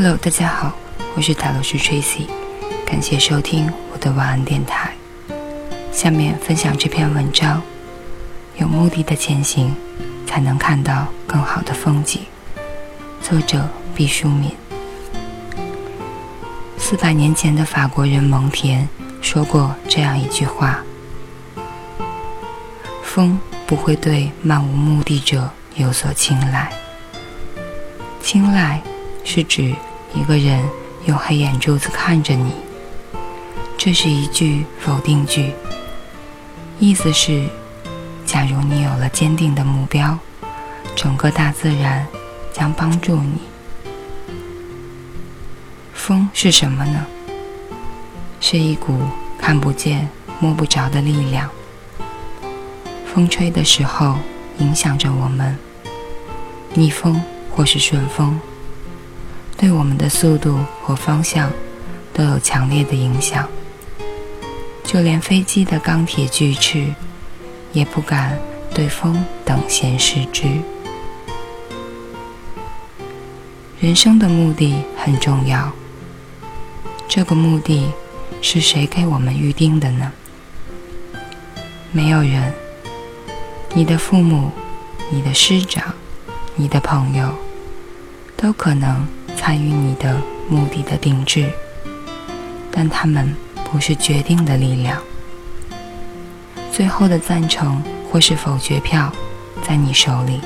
Hello，大家好，我是塔罗师 Tracy，感谢收听我的晚安电台。下面分享这篇文章：有目的的前行，才能看到更好的风景。作者毕淑敏。四百年前的法国人蒙田说过这样一句话：“风不会对漫无目的者有所青睐。青睐是指。”一个人用黑眼珠子看着你，这是一句否定句。意思是，假如你有了坚定的目标，整个大自然将帮助你。风是什么呢？是一股看不见、摸不着的力量。风吹的时候，影响着我们，逆风或是顺风。对我们的速度和方向都有强烈的影响，就连飞机的钢铁巨翅也不敢对风等闲视之。人生的目的很重要，这个目的是谁给我们预定的呢？没有人，你的父母、你的师长、你的朋友，都可能。参与你的目的的定制，但他们不是决定的力量。最后的赞成或是否决票在你手里。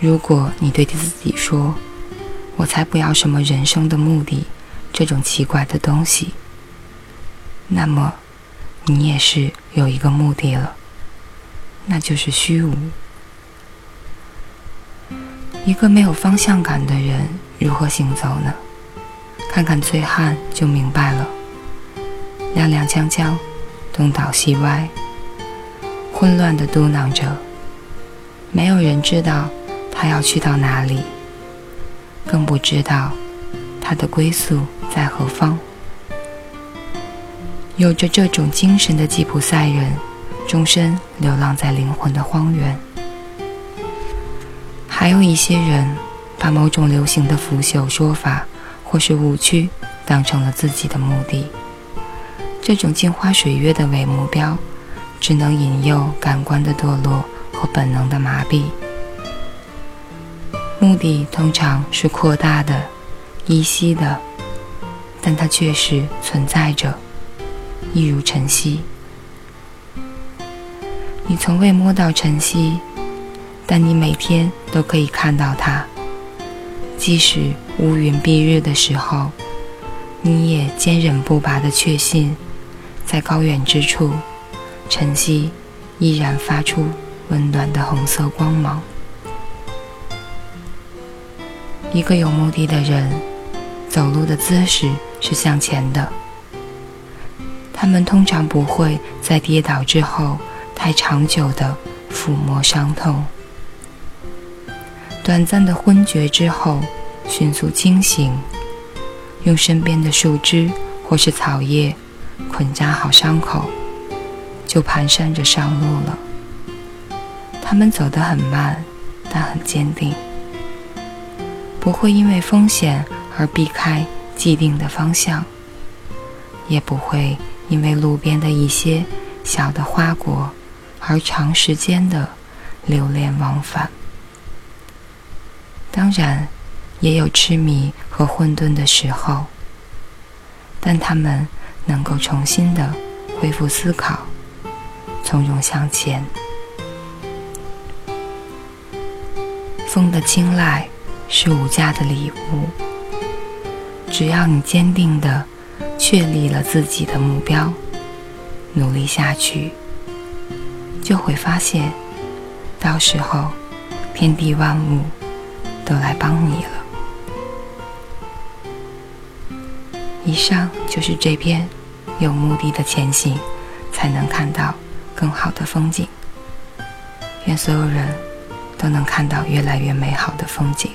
如果你对自己说：“我才不要什么人生的目的，这种奇怪的东西。”那么，你也是有一个目的了，那就是虚无。一个没有方向感的人如何行走呢？看看醉汉就明白了。踉踉跄跄，东倒西歪，混乱地嘟囔着，没有人知道他要去到哪里，更不知道他的归宿在何方。有着这种精神的吉普赛人，终身流浪在灵魂的荒原。还有一些人，把某种流行的腐朽说法或是误区当成了自己的目的。这种镜花水月的伪目标，只能引诱感官的堕落和本能的麻痹。目的通常是扩大的、依稀的，但它确实存在着，一如晨曦。你从未摸到晨曦。但你每天都可以看到它，即使乌云蔽日的时候，你也坚忍不拔的确信，在高远之处，晨曦依然发出温暖的红色光芒。一个有目的的人，走路的姿势是向前的。他们通常不会在跌倒之后太长久的抚摸伤痛。短暂的昏厥之后，迅速清醒，用身边的树枝或是草叶捆扎好伤口，就蹒跚着上路了。他们走得很慢，但很坚定，不会因为风险而避开既定的方向，也不会因为路边的一些小的花果而长时间的流连忘返。当然，也有痴迷和混沌的时候，但他们能够重新的恢复思考，从容向前。风的青睐是无价的礼物。只要你坚定的确立了自己的目标，努力下去，就会发现，到时候天地万物。都来帮你了。以上就是这篇有目的的前行，才能看到更好的风景。愿所有人都能看到越来越美好的风景。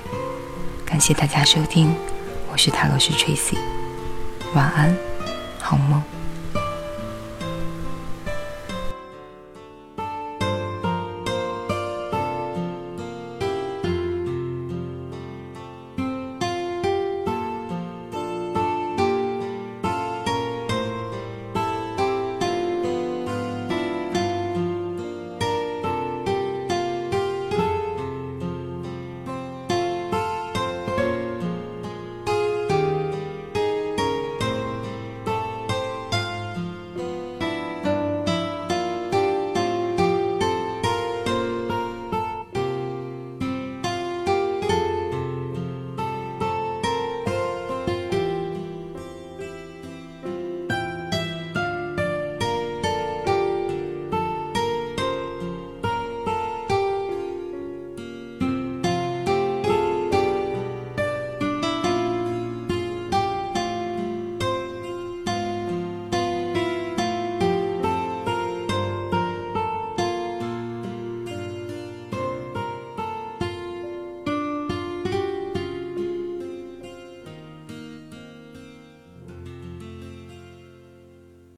感谢大家收听，我是塔罗斯 Tracy，晚安，好梦。